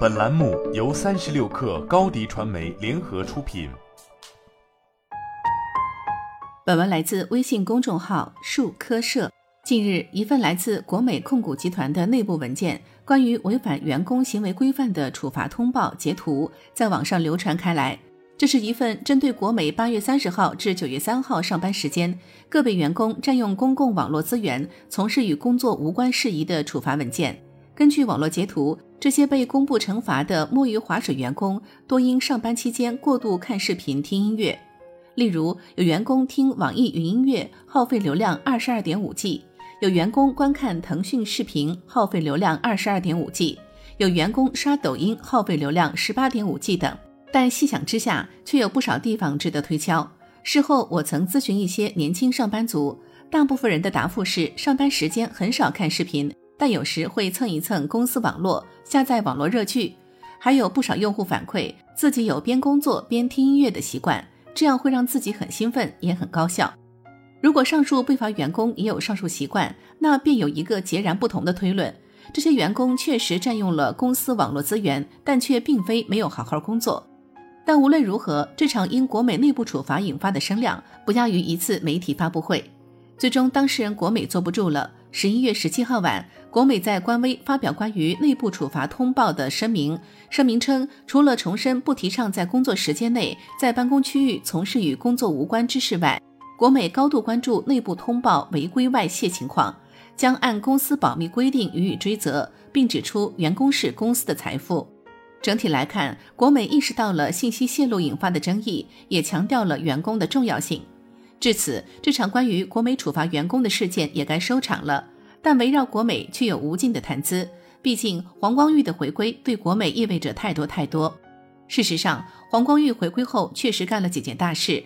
本栏目由三十六氪高低传媒联合出品。本文来自微信公众号数科社。近日，一份来自国美控股集团的内部文件，关于违反员工行为规范的处罚通报截图在网上流传开来。这是一份针对国美八月三十号至九月三号上班时间个别员工占用公共网络资源、从事与工作无关事宜的处罚文件。根据网络截图，这些被公布惩罚的摸鱼划水员工多因上班期间过度看视频、听音乐。例如，有员工听网易云音乐耗费流量二十二点五 G，有员工观看腾讯视频耗费流量二十二点五 G，有员工刷抖音耗费流量十八点五 G 等。但细想之下，却有不少地方值得推敲。事后，我曾咨询一些年轻上班族，大部分人的答复是上班时间很少看视频。但有时会蹭一蹭公司网络，下载网络热剧，还有不少用户反馈自己有边工作边听音乐的习惯，这样会让自己很兴奋，也很高效。如果上述被罚员工也有上述习惯，那便有一个截然不同的推论：这些员工确实占用了公司网络资源，但却并非没有好好工作。但无论如何，这场因国美内部处罚引发的声量，不亚于一次媒体发布会。最终，当事人国美坐不住了。十一月十七号晚，国美在官微发表关于内部处罚通报的声明。声明称，除了重申不提倡在工作时间内在办公区域从事与工作无关之事外，国美高度关注内部通报违规外泄情况，将按公司保密规定予以追责，并指出员工是公司的财富。整体来看，国美意识到了信息泄露引发的争议，也强调了员工的重要性。至此，这场关于国美处罚员工的事件也该收场了。但围绕国美却有无尽的谈资，毕竟黄光裕的回归对国美意味着太多太多。事实上，黄光裕回归后确实干了几件大事。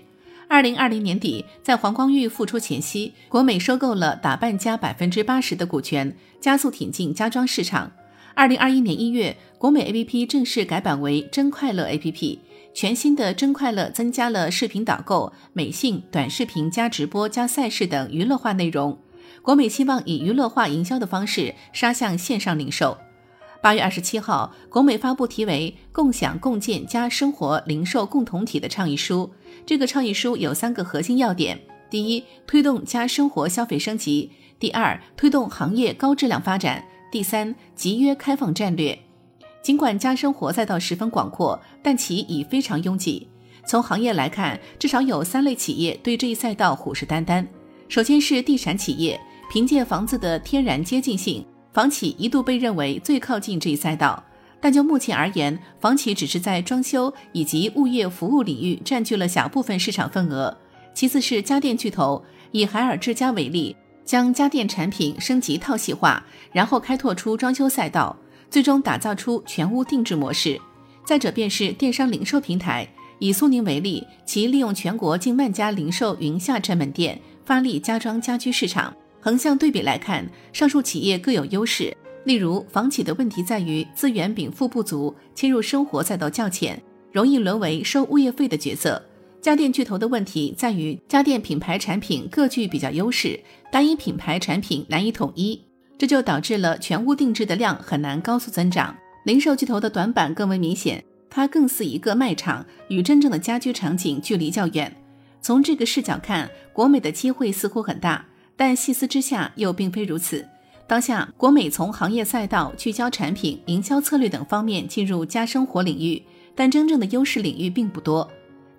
二零二零年底，在黄光裕复出前夕，国美收购了打扮家百分之八十的股权，加速挺进家装市场。二零二一年一月，国美 APP 正式改版为真快乐 APP。全新的真快乐增加了视频导购、美信、短视频加直播加赛事等娱乐化内容。国美希望以娱乐化营销的方式杀向线上零售。八月二十七号，国美发布题为“共享共建加生活零售共同体”的倡议书。这个倡议书有三个核心要点：第一，推动加生活消费升级；第二，推动行业高质量发展；第三，集约开放战略。尽管家生活赛道十分广阔，但其已非常拥挤。从行业来看，至少有三类企业对这一赛道虎视眈眈。首先是地产企业，凭借房子的天然接近性，房企一度被认为最靠近这一赛道。但就目前而言，房企只是在装修以及物业服务领域占据了小部分市场份额。其次是家电巨头，以海尔之家为例，将家电产品升级套系化，然后开拓出装修赛道。最终打造出全屋定制模式。再者便是电商零售平台，以苏宁为例，其利用全国近万家零售云下沉门店，发力家装家居市场。横向对比来看，上述企业各有优势。例如，房企的问题在于资源禀赋不足，切入生活赛道较浅，容易沦为收物业费的角色。家电巨头的问题在于家电品牌产品各具比较优势，单一品牌产品难以统一。这就导致了全屋定制的量很难高速增长，零售巨头的短板更为明显，它更似一个卖场，与真正的家居场景距离较远。从这个视角看，国美的机会似乎很大，但细思之下又并非如此。当下，国美从行业赛道、聚焦产品、营销策略等方面进入家生活领域，但真正的优势领域并不多。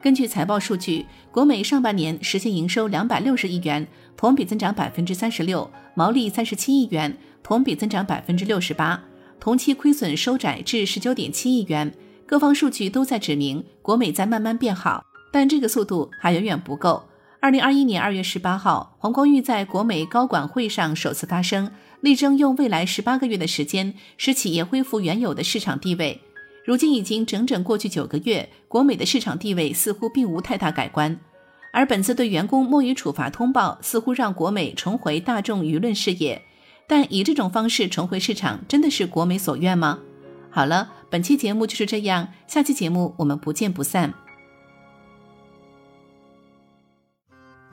根据财报数据，国美上半年实现营收两百六十亿元，同比增长百分之三十六，毛利三十七亿元，同比增长百分之六十八，同期亏损收窄至十九点七亿元。各方数据都在指明国美在慢慢变好，但这个速度还远远不够。二零二一年二月十八号，黄光裕在国美高管会上首次发声，力争用未来十八个月的时间，使企业恢复原有的市场地位。如今已经整整过去九个月，国美的市场地位似乎并无太大改观，而本次对员工摸鱼处罚通报似乎让国美重回大众舆论视野。但以这种方式重回市场，真的是国美所愿吗？好了，本期节目就是这样，下期节目我们不见不散。